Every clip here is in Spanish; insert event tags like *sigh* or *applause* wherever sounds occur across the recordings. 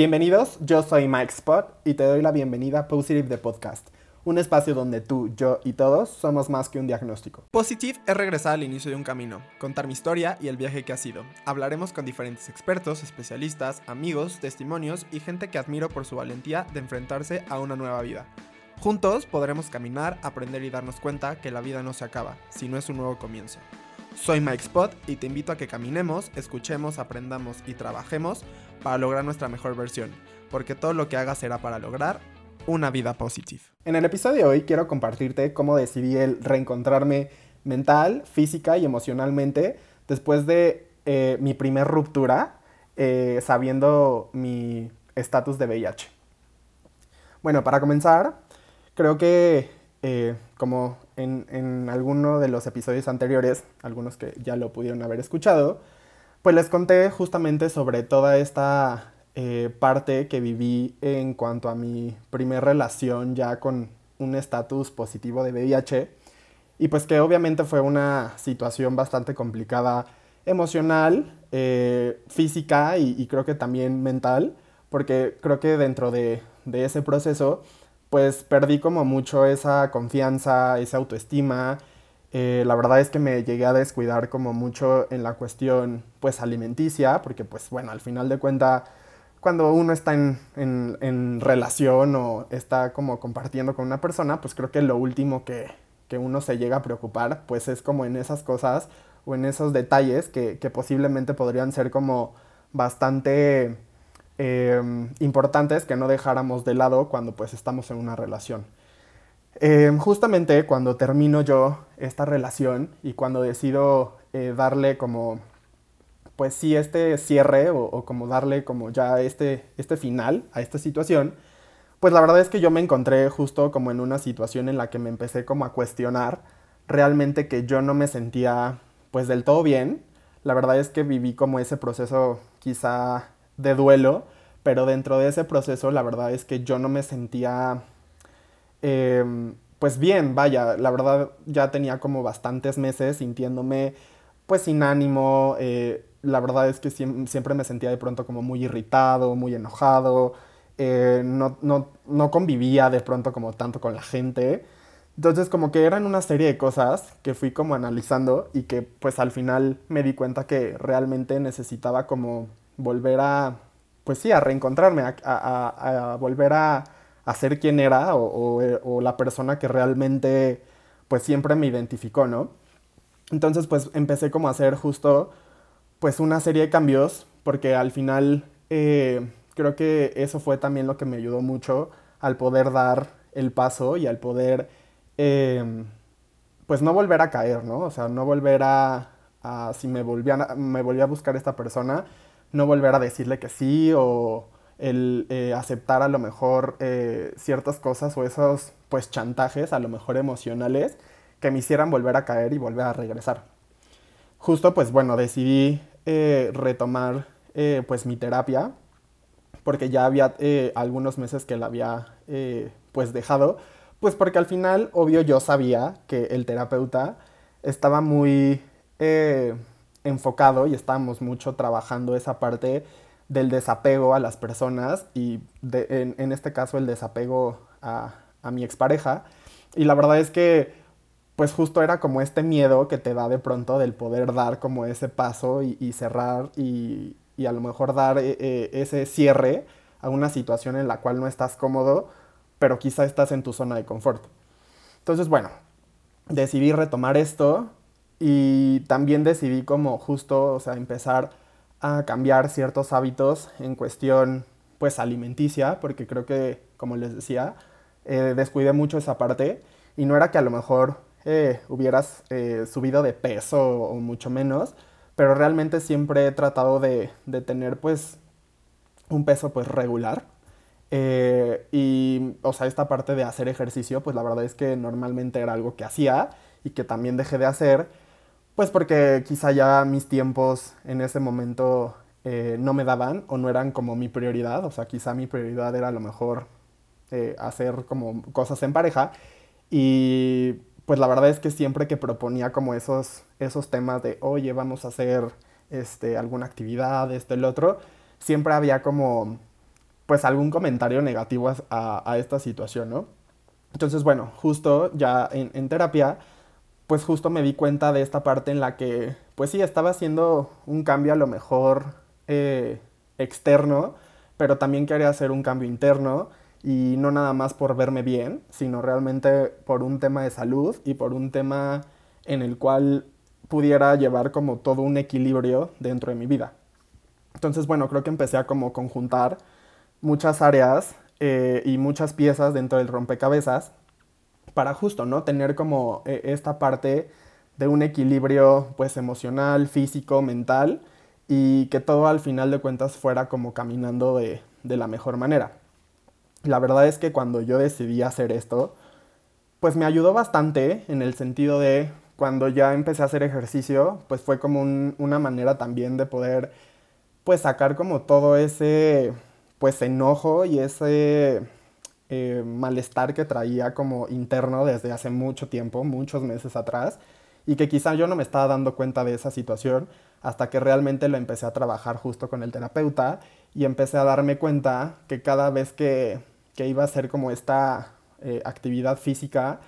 Bienvenidos, yo soy Mike Spot y te doy la bienvenida a Positive the Podcast, un espacio donde tú, yo y todos somos más que un diagnóstico. Positive es regresar al inicio de un camino, contar mi historia y el viaje que ha sido. Hablaremos con diferentes expertos, especialistas, amigos, testimonios y gente que admiro por su valentía de enfrentarse a una nueva vida. Juntos podremos caminar, aprender y darnos cuenta que la vida no se acaba, sino es un nuevo comienzo. Soy Mike Spot y te invito a que caminemos, escuchemos, aprendamos y trabajemos para lograr nuestra mejor versión, porque todo lo que hagas será para lograr una vida positiva. En el episodio de hoy quiero compartirte cómo decidí el reencontrarme mental, física y emocionalmente después de eh, mi primer ruptura, eh, sabiendo mi estatus de VIH. Bueno, para comenzar, Creo que eh, como en, en, alguno de los episodios anteriores, algunos que ya lo pudieron haber escuchado, pues les conté justamente sobre toda esta eh, parte que viví en cuanto a mi primer relación ya con un estatus positivo de VIH y pues que obviamente fue una situación bastante complicada emocional, eh, física y, creo que también mental, porque creo que dentro de, de ese proceso pues perdí como mucho esa confianza, esa autoestima. Eh, la verdad es que me llegué a descuidar como mucho en la cuestión pues alimenticia, porque pues bueno, al final de cuentas, cuando uno está en, en, relación o está como compartiendo con una persona, pues creo que lo último que, que, uno se llega a preocupar pues es como en esas cosas o en esos detalles que, que posiblemente podrían ser como bastante Em, importantes que no dejáramos de lado cuando pues estamos en una relación. Em, justamente cuando termino yo esta relación y cuando decido eh, darle como, pues sí, este cierre o, como darle como ya este, este final a esta situación, pues la verdad es que yo me encontré justo como en una situación en la que me empecé como a cuestionar realmente que yo no me sentía pues del todo bien. La verdad es que viví como ese proceso quizá de duelo, pero dentro de ese proceso la verdad es que yo no me sentía em, pues bien, vaya, la verdad ya tenía como bastantes meses sintiéndome pues sin ánimo, eh, la verdad es que siempre me sentía de pronto como muy irritado, muy enojado, eh, no, no, no convivía de pronto como tanto con la gente. Entonces como que eran una serie de cosas que fui como analizando y que pues al final me di cuenta que realmente necesitaba como volver a pues sí, a reencontrarme, a, volver a, ser quien era o, la persona que realmente pues siempre me identificó, ¿no? Entonces pues empecé como a hacer justo pues una serie de cambios porque al final eh, creo que eso fue también lo que me ayudó mucho al poder dar el paso y al poder em, pues no volver a caer, ¿no? O sea, no volver a, si me volvía, me volvía a buscar esta persona, no volver a decirle que sí o el eh, aceptar a lo mejor eh, ciertas cosas o esos pues chantajes a lo mejor emocionales que me hicieran volver a caer y volver a regresar. Justo pues bueno, decidí eh, retomar pues mi terapia porque ya había algunos meses que la había pues dejado, pues porque al final obvio yo sabía que el terapeuta estaba muy enfocado y estábamos mucho trabajando esa parte del desapego a las personas y en, este caso el desapego a, mi expareja. Y la verdad es que pues justo era como este miedo que te da de pronto del poder dar como ese paso y, cerrar y, a lo mejor dar eh, eh, ese cierre a una situación en la cual no estás cómodo, pero quizá estás en tu zona de confort. Entonces, bueno, decidí retomar esto y también decidí como justo, o sea, empezar a cambiar ciertos hábitos en cuestión, pues, alimenticia, porque creo que, como les decía, eh, descuidé mucho esa parte y no era que a lo mejor eh, hubieras eh, subido de peso o mucho menos, pero realmente siempre he tratado de, de tener, pues, un peso, pues, regular. y, o sea, esta parte de hacer ejercicio, pues la verdad es que normalmente era algo que hacía y que también dejé de hacer pues porque quizá ya mis tiempos en ese momento eh, no me daban o no eran como mi prioridad. O sea, quizá mi prioridad era a lo mejor eh, hacer como cosas en pareja. Y pues la verdad es que siempre que proponía como esos, esos temas de, oye, vamos a hacer este, alguna actividad, esto, el otro, siempre había como pues algún comentario negativo a, esta situación, ¿no? Entonces, bueno, justo ya en, terapia, pues justo me di cuenta de esta parte en la que, pues sí, estaba haciendo un cambio a lo mejor eh, externo, pero también quería hacer un cambio interno y no nada más por verme bien, sino realmente por un tema de salud y por un tema en el cual pudiera llevar como todo un equilibrio dentro de mi vida. Entonces, bueno, creo que empecé a como conjuntar muchas áreas eh, y muchas piezas dentro del rompecabezas para justo, ¿no? Tener como eh, esta parte de un equilibrio pues emocional, físico, mental y que todo al final de cuentas fuera como caminando de, de la mejor manera. La verdad es que cuando yo decidí hacer esto, pues me ayudó bastante en el sentido de cuando ya empecé a hacer ejercicio, pues fue como una manera también de poder pues sacar como todo ese pues enojo y ese eh, malestar que traía como interno desde hace mucho tiempo, muchos meses atrás, y que quizá yo no me estaba dando cuenta de esa situación hasta que realmente lo empecé a trabajar justo con el terapeuta y empecé a darme cuenta que cada vez que, que iba a hacer como esta eh, actividad física,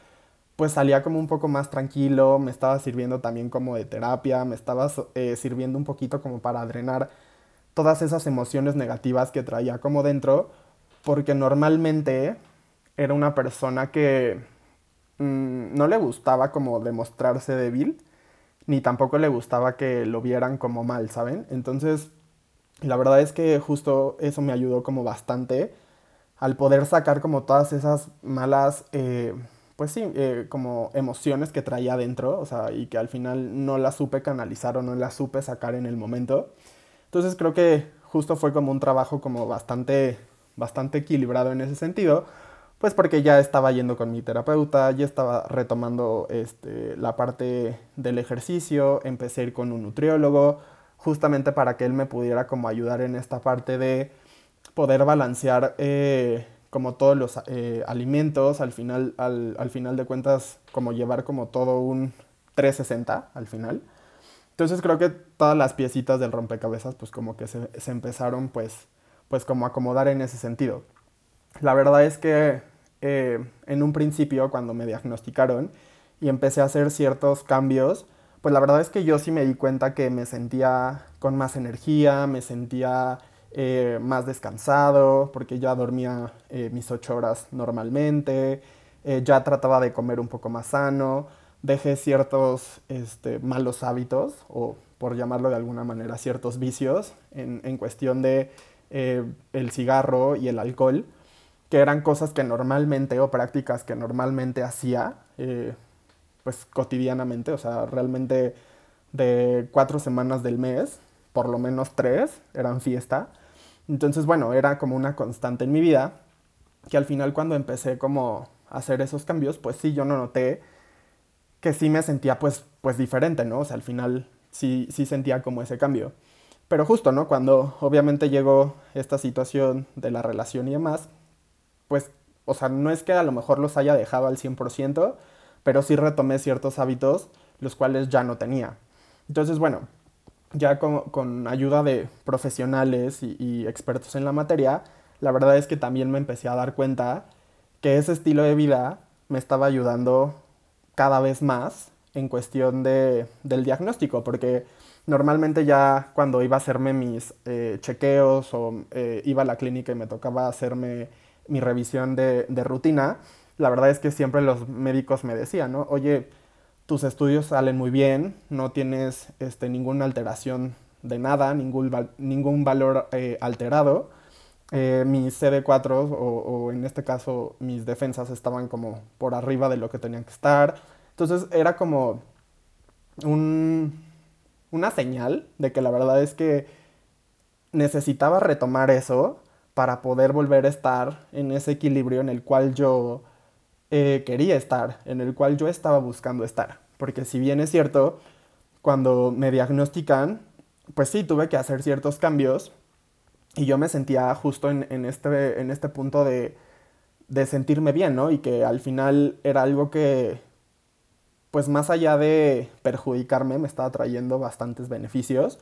pues salía como un poco más tranquilo, me estaba sirviendo también como de terapia, me estaba eh, sirviendo un poquito como para drenar todas esas emociones negativas que traía como dentro, porque normalmente era una persona que mm, no le gustaba como demostrarse débil, ni tampoco le gustaba que lo vieran como mal, ¿saben? Entonces, la verdad es que justo eso me ayudó como bastante al poder sacar como todas esas malas, eh, pues sí, eh, como emociones que traía dentro, o sea, y que al final no las supe canalizar o no las supe sacar en el momento. Entonces creo que justo fue como un trabajo como bastante, bastante equilibrado en ese sentido, pues porque ya estaba yendo con mi terapeuta, ya estaba retomando este, la parte del ejercicio, empecé a ir con un nutriólogo, justamente para que él me pudiera como ayudar en esta parte de poder balancear eh, como todos los eh, alimentos, al final, al, final de cuentas, como llevar como todo un 360 al final. Entonces creo que todas las piecitas del rompecabezas pues como que se, empezaron pues, pues como acomodar en ese sentido. La verdad es que eh, en un principio cuando me diagnosticaron y empecé a hacer ciertos cambios, pues la verdad es que yo sí me di cuenta que me sentía con más energía, me sentía eh, más descansado, porque ya dormía eh, mis ocho horas normalmente, ya trataba de comer un poco más sano, dejé ciertos este, malos hábitos, o por llamarlo de alguna manera, ciertos vicios en cuestión de el cigarro y el alcohol, que eran cosas que normalmente, o prácticas que normalmente hacía, pues cotidianamente, o sea, realmente de cuatro semanas del mes, por lo menos tres eran fiesta. Entonces, bueno, era como una constante en mi vida, que al final cuando empecé como a hacer esos cambios, pues sí, yo no noté que sí me sentía pues, pues diferente, ¿no? O sea, al final sí, sí sentía como ese cambio. Pero justo, ¿no? Cuando obviamente llegó esta situación de la relación y demás, pues, o sea, no es que a lo mejor los haya dejado al 100%, pero sí retomé ciertos hábitos, los cuales ya no tenía. Entonces, bueno, ya con, ayuda de profesionales y, expertos en la materia, la verdad es que también me empecé a dar cuenta que ese estilo de vida me estaba ayudando cada vez más en cuestión de, del diagnóstico, porque normalmente ya cuando iba a hacerme mis eh, chequeos o eh, iba a la clínica y me tocaba hacerme mi revisión de, de rutina, la verdad es que siempre los médicos me decían, ¿no? Oye, tus estudios salen muy bien, no tienes este, ninguna alteración de nada, ningún, ningún valor eh, alterado. Eh, mis CD4 o, o, en este caso mis defensas estaban como por arriba de lo que tenían que estar. Entonces era como un, una señal de que la verdad es que necesitaba retomar eso para poder volver a estar en ese equilibrio en el cual yo eh, quería estar, en el cual yo estaba buscando estar. Porque si bien es cierto, cuando me diagnostican, pues sí, tuve que hacer ciertos cambios y yo me sentía justo en, este, en este punto de, de sentirme bien, ¿no? Y que al final era algo que, pues más allá de perjudicarme, me estaba trayendo bastantes beneficios.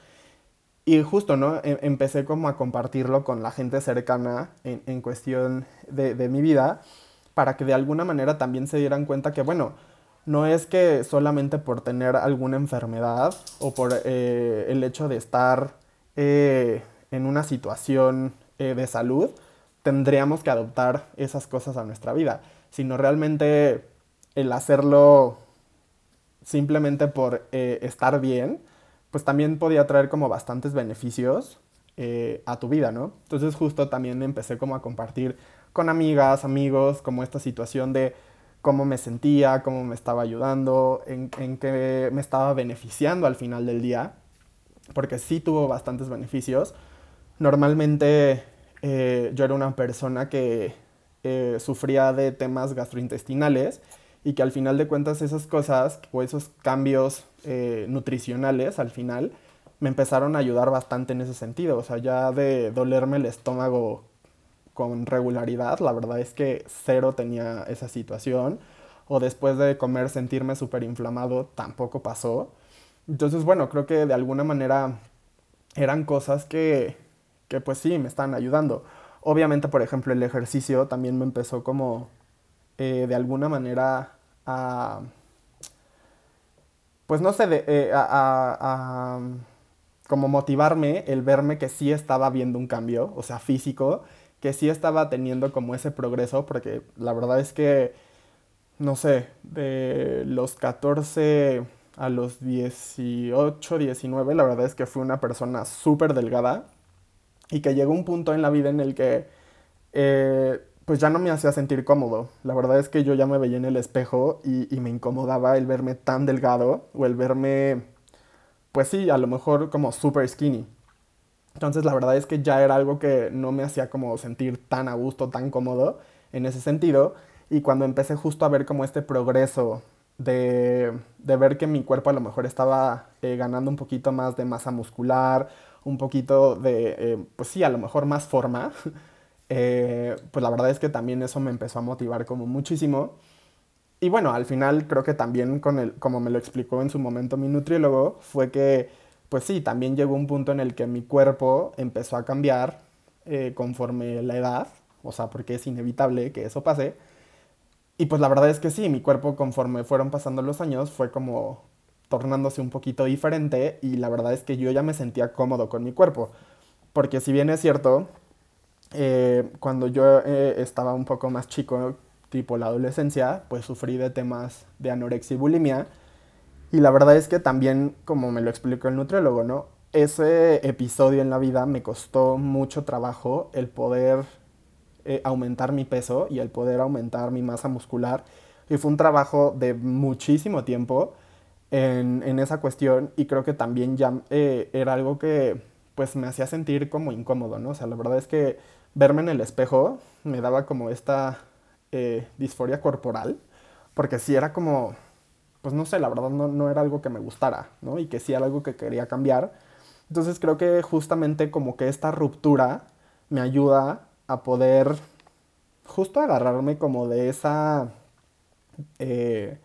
Y justo, ¿no? E, empecé como a compartirlo con la gente cercana en, en cuestión de, de, mi vida, para que de alguna manera también se dieran cuenta que, bueno, no es que solamente por tener alguna enfermedad o por eh, el hecho de estar eh, en una situación eh, de salud, tendríamos que adoptar esas cosas a nuestra vida, sino realmente el hacerlo simplemente por estar bien, pues también podía traer como bastantes beneficios a tu vida, ¿no? Entonces justo también empecé como a compartir con amigas, amigos, como esta situación de cómo me sentía, cómo me estaba ayudando, en, en qué me estaba beneficiando al final del día, porque sí tuvo bastantes beneficios. Normalmente eh, yo era una persona que eh, sufría de temas gastrointestinales y que al final de cuentas esas cosas o esos cambios eh, nutricionales al final me empezaron a ayudar bastante en ese sentido. O sea, ya de dolerme el estómago con regularidad. La verdad es que cero tenía esa situación. O después de comer sentirme súper inflamado tampoco pasó. Entonces, bueno, creo que de alguna manera eran cosas que, que pues sí, me están ayudando. Obviamente, por ejemplo, el ejercicio también me empezó como eh, de alguna manera a... Pues no sé, eh, a, a como motivarme el verme que sí estaba viendo un cambio, o sea, físico, que sí estaba teniendo como ese progreso, porque la verdad es que, no sé, de los 14 a los 18, 19, la verdad es que fui una persona súper delgada y que llegó un punto en la vida en el que eh, pues ya no me hacía sentir cómodo. La verdad es que yo ya me veía en el espejo y, me incomodaba el verme tan delgado o el verme, pues sí, a lo mejor como súper skinny. Entonces la verdad es que ya era algo que no me hacía como sentir tan a gusto, tan cómodo en ese sentido. Y cuando empecé justo a ver como este progreso de, de ver que mi cuerpo a lo mejor estaba eh, ganando un poquito más de masa muscular, un poquito de, eh, pues sí, a lo mejor más forma, *laughs* eh, pues la verdad es que también eso me empezó a motivar como muchísimo. Y bueno, al final creo que también con el, como me lo explicó en su momento mi nutriólogo, fue que pues sí, también llegó un punto en el que mi cuerpo empezó a cambiar eh, conforme la edad, o sea, porque es inevitable que eso pase. Y pues la verdad es que sí, mi cuerpo conforme fueron pasando los años fue como tornándose un poquito diferente y la verdad es que yo ya me sentía cómodo con mi cuerpo. Porque si bien es cierto, eh, cuando yo eh, estaba un poco más chico, tipo la adolescencia, pues sufrí de temas de anorexia y bulimia y la verdad es que también, como me lo explicó el nutriólogo, ¿no? Ese episodio en la vida me costó mucho trabajo el poder eh, aumentar mi peso y el poder aumentar mi masa muscular. Y fue un trabajo de muchísimo tiempo en, en esa cuestión y creo que también ya eh, era algo que pues me hacía sentir como incómodo, ¿no? O sea, la verdad es que verme en el espejo me daba como esta eh, disforia corporal, porque sí era como pues no sé, la verdad no, no, era algo que me gustara, ¿no? Y que sí era algo que quería cambiar. Entonces creo que justamente como que esta ruptura me ayuda a poder justo agarrarme como de esa, eh,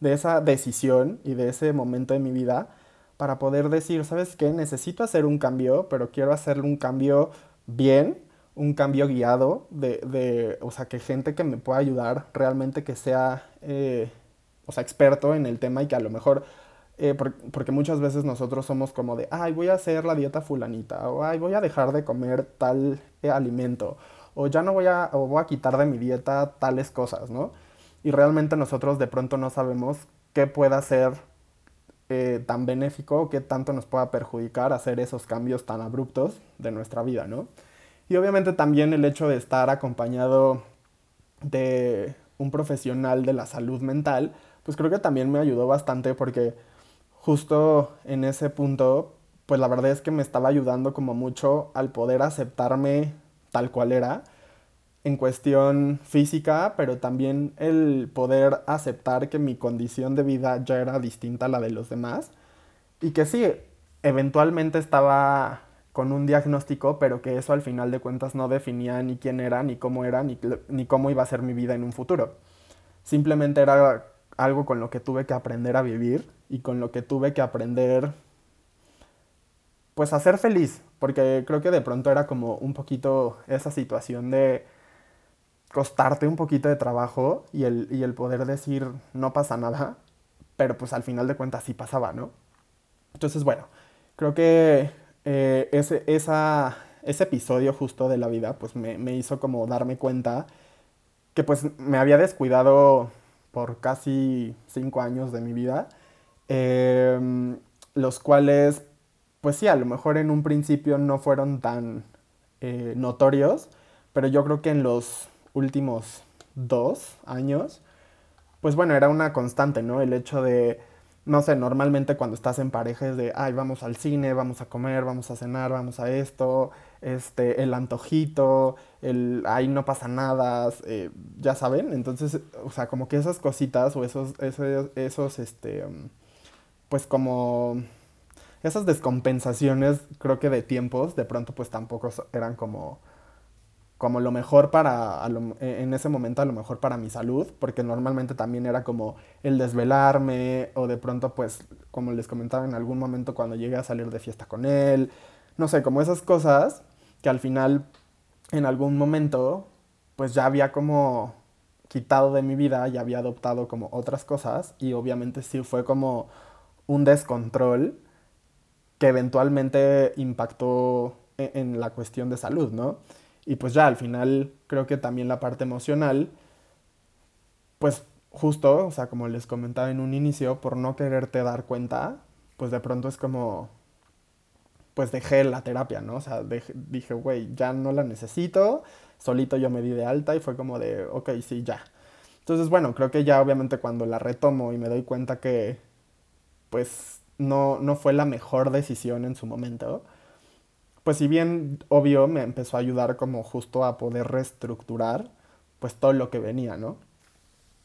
de esa decisión y de ese momento de mi vida para poder decir, ¿sabes qué? Necesito hacer un cambio, pero quiero hacer un cambio bien, un cambio guiado, de, de o sea, que gente que me pueda ayudar realmente que sea... Eh, o sea, experto en el tema y que a lo mejor, eh, porque muchas veces nosotros somos como de, ay, voy a hacer la dieta fulanita, o ay, voy a dejar de comer tal eh, alimento, o ya no voy a, o voy a quitar de mi dieta tales cosas, ¿no? Y realmente nosotros de pronto no sabemos qué pueda ser tan benéfico qué tanto nos pueda perjudicar hacer esos cambios tan abruptos de nuestra vida, ¿no? Y obviamente también el hecho de estar acompañado de un profesional de la salud mental, pues creo que también me ayudó bastante porque justo en ese punto, pues la verdad es que me estaba ayudando como mucho al poder aceptarme tal cual era en cuestión física, pero también el poder aceptar que mi condición de vida ya era distinta a la de los demás y que sí, eventualmente estaba con un diagnóstico, pero que eso al final de cuentas no definía ni quién era, ni cómo era, ni, ni cómo iba a ser mi vida en un futuro. Simplemente era algo con lo que tuve que aprender a vivir y con lo que tuve que aprender pues a ser feliz, porque creo que de pronto era como un poquito esa situación de costarte un poquito de trabajo y el, y el poder decir no pasa nada, pero pues al final de cuentas sí pasaba, ¿no? Entonces, bueno, creo que eh, ese, ese episodio justo de la vida pues me, me hizo como darme cuenta que pues me había descuidado por casi cinco años de mi vida, em, los cuales, pues sí, a lo mejor en un principio no fueron tan eh, notorios, pero yo creo que en los últimos dos años, pues bueno, era una constante, ¿no? El hecho de no sé, normalmente cuando estás en pareja es de, ay, vamos al cine, vamos a comer, vamos a cenar, vamos a esto, este, el antojito, el, ay, no pasa nada, eh, ya saben, entonces, o sea, como que esas cositas o esos, esos, esos, este, pues como, esas descompensaciones, creo que de tiempos, de pronto pues tampoco eran como como lo mejor para, e, en ese momento a lo mejor para mi salud, porque normalmente también era como el desvelarme o de pronto pues, como les comentaba en algún momento cuando llegué a salir de fiesta con él, no sé, como esas cosas que al final en algún momento pues ya había como quitado de mi vida, ya había adoptado como otras cosas y obviamente sí fue como un descontrol que eventualmente impactó e, en la cuestión de salud, ¿no? Y pues ya al final creo que también la parte emocional, pues justo, o sea, como les comentaba en un inicio, por no quererte dar cuenta, pues de pronto es como, pues dejé la terapia, ¿no? O sea, dije, güey, ya no la necesito, solito yo me di de alta y fue como de, ok, sí, ya. Entonces, bueno, creo que ya obviamente cuando la retomo y me doy cuenta que, pues, no, no fue la mejor decisión en su momento, pues si bien obvio me empezó a ayudar como justo a poder reestructurar pues todo lo que venía, ¿no?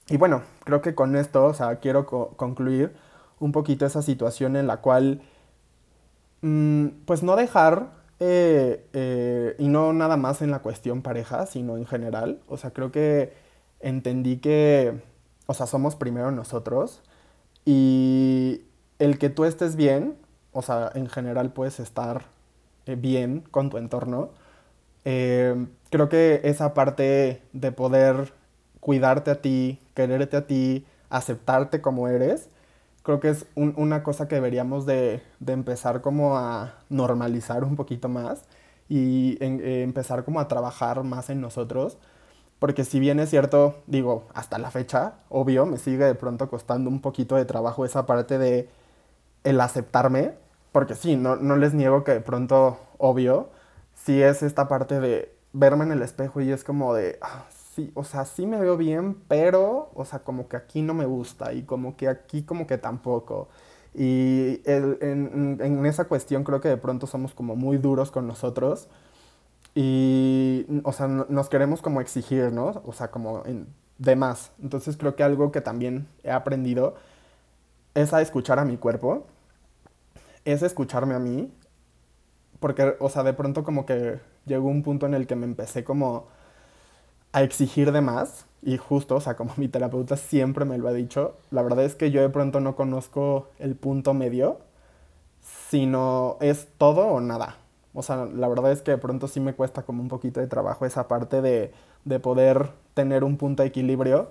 Y bueno, creo que con esto, o sea, quiero concluir un poquito esa situación en la cual, mm, pues no dejar, eh, eh, y no nada más en la cuestión pareja, sino en general, o sea, creo que entendí que, o sea, somos primero nosotros y el que tú estés bien, o sea, en general puedes estar bien con tu entorno. Eh, creo que esa parte de poder cuidarte a ti, quererte a ti, aceptarte como eres, creo que es una cosa que deberíamos de, empezar como a normalizar un poquito más y eh, empezar como a trabajar más en nosotros. Porque si bien es cierto, digo, hasta la fecha, obvio, me sigue de pronto costando un poquito de trabajo esa parte de el aceptarme, porque sí, no, no les niego que de pronto, obvio, sí es esta parte de verme en el espejo y es como de, ah, sí, o sea, sí me veo bien, pero, o sea, como que aquí no me gusta y como que aquí como que tampoco. Y en, en, esa cuestión creo que de pronto somos como muy duros con nosotros y, o sea, nos queremos como exigir, ¿no? O sea, como en, de más. Entonces creo que algo que también he aprendido es a escuchar a mi cuerpo es escucharme a mí, porque, o sea, de pronto como que llegó un punto en el que me empecé como a exigir de más, y justo, o sea, como *laughs* mi terapeuta siempre me lo ha dicho, la verdad es que yo de pronto no conozco el punto medio, sino es todo o nada. O sea, la verdad es que de pronto sí me cuesta como un poquito de trabajo esa parte de, de poder tener un punto de equilibrio,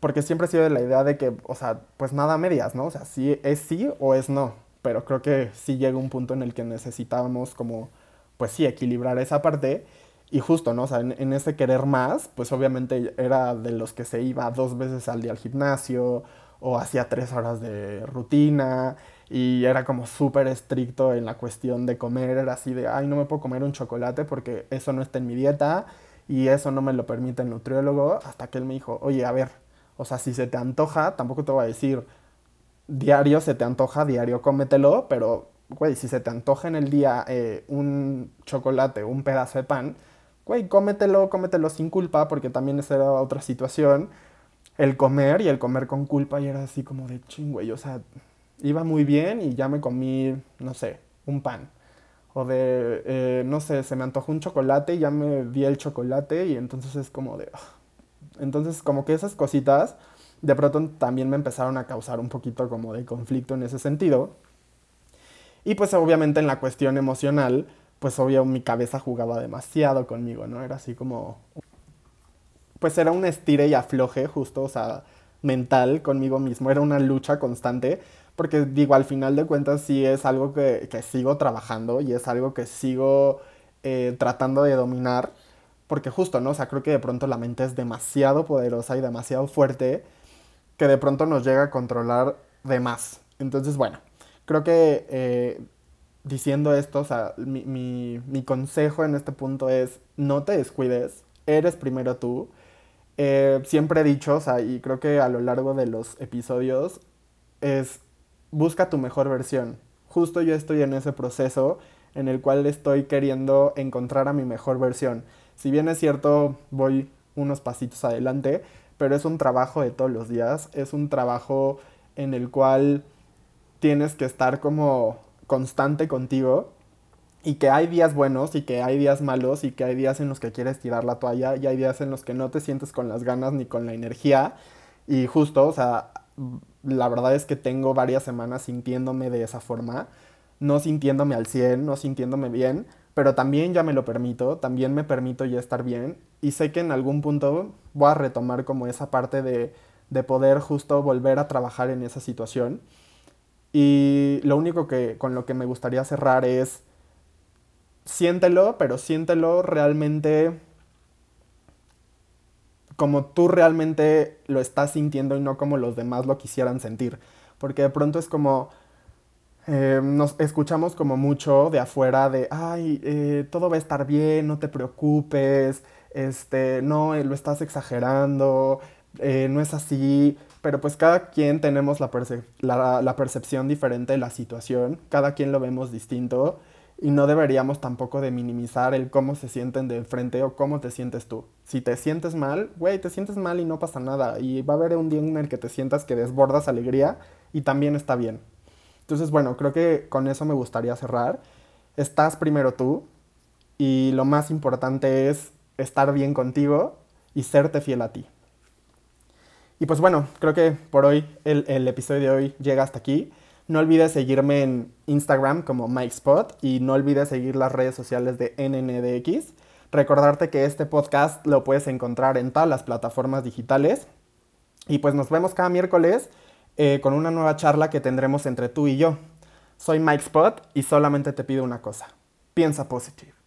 porque siempre he sido de la idea de que, o sea, pues nada medias, ¿no? O sea, sí es sí o es no pero creo que sí llega un punto en el que necesitábamos como, pues sí, equilibrar esa parte. Y justo, ¿no? O sea, en, ese querer más, pues obviamente era de los que se iba dos veces al día al gimnasio o hacía tres horas de rutina y era como súper estricto en la cuestión de comer, era así de, ay, no me puedo comer un chocolate porque eso no está en mi dieta y eso no me lo permite el nutriólogo, hasta que él me dijo, oye, a ver, o sea, si se te antoja, tampoco te voy a decir, diario se te antoja, diario cómetelo, pero, güey, si se te antoja en el día eh, un chocolate, un pedazo de pan, güey, cómetelo, cómetelo sin culpa, porque también esa era otra situación. El comer y el comer con culpa y era así como de ching, güey, o sea, iba muy bien y ya me comí, no sé, un pan. O de, eh, no sé, se me antojó un chocolate y ya me di el chocolate y entonces es como de... Entonces como que esas cositas de pronto también me empezaron a causar un poquito como de conflicto en ese sentido. Y pues obviamente en la cuestión emocional, pues obvio mi cabeza jugaba demasiado conmigo, ¿no? Era así como... Pues era un estire y afloje justo, o sea, mental conmigo mismo, era una lucha constante, porque digo, al final de cuentas sí es algo que, que sigo trabajando y es algo que sigo eh, tratando de dominar, porque justo, ¿no? O sea, creo que de pronto la mente es demasiado poderosa y demasiado fuerte que de pronto nos llega a controlar de más. Entonces, bueno, creo que eh, diciendo esto, o sea, mi, mi, consejo en este punto es no te descuides, eres primero tú. Eh, siempre he dicho, o sea, y creo que a lo largo de los episodios, es busca tu mejor versión. Justo yo estoy en ese proceso en el cual estoy queriendo encontrar a mi mejor versión. Si bien es cierto, voy unos pasitos adelante, pero es un trabajo de todos los días, es un trabajo en el cual tienes que estar como constante contigo y que hay días buenos y que hay días malos y que hay días en los que quieres tirar la toalla y hay días en los que no te sientes con las ganas ni con la energía. Y justo, o sea, la verdad es que tengo varias semanas sintiéndome de esa forma, no sintiéndome al 100, no sintiéndome bien, pero también ya me lo permito, también me permito ya estar bien y sé que en algún punto voy a retomar como esa parte de, de poder justo volver a trabajar en esa situación. Y lo único que con lo que me gustaría cerrar es siéntelo, pero siéntelo realmente como tú realmente lo estás sintiendo y no como los demás lo quisieran sentir. Porque de pronto es como, eh, nos escuchamos como mucho de afuera de, ay, eh, todo va a estar bien, no te preocupes, este, no, eh, lo estás exagerando, no es así, pero pues cada quien tenemos la, la, la percepción diferente de la situación, cada quien lo vemos distinto y no deberíamos tampoco de minimizar el cómo se sienten de frente o cómo te sientes tú. Si te sientes mal, güey, te sientes mal y no pasa nada. Y va a haber un día en el que te sientas que desbordas alegría y también está bien. Entonces, bueno, creo que con eso me gustaría cerrar. Estás primero tú y lo más importante es estar bien contigo y serte fiel a ti. Y pues bueno, creo que por hoy el, el episodio de hoy llega hasta aquí. No olvides seguirme en Instagram como MikeSpot y no olvides seguir las redes sociales de NNDX. Recordarte que este podcast lo puedes encontrar en todas las plataformas digitales. Y pues nos vemos cada miércoles eh, con una nueva charla que tendremos entre tú y yo. Soy Mike Spot y solamente te pido una cosa. Piensa positivo.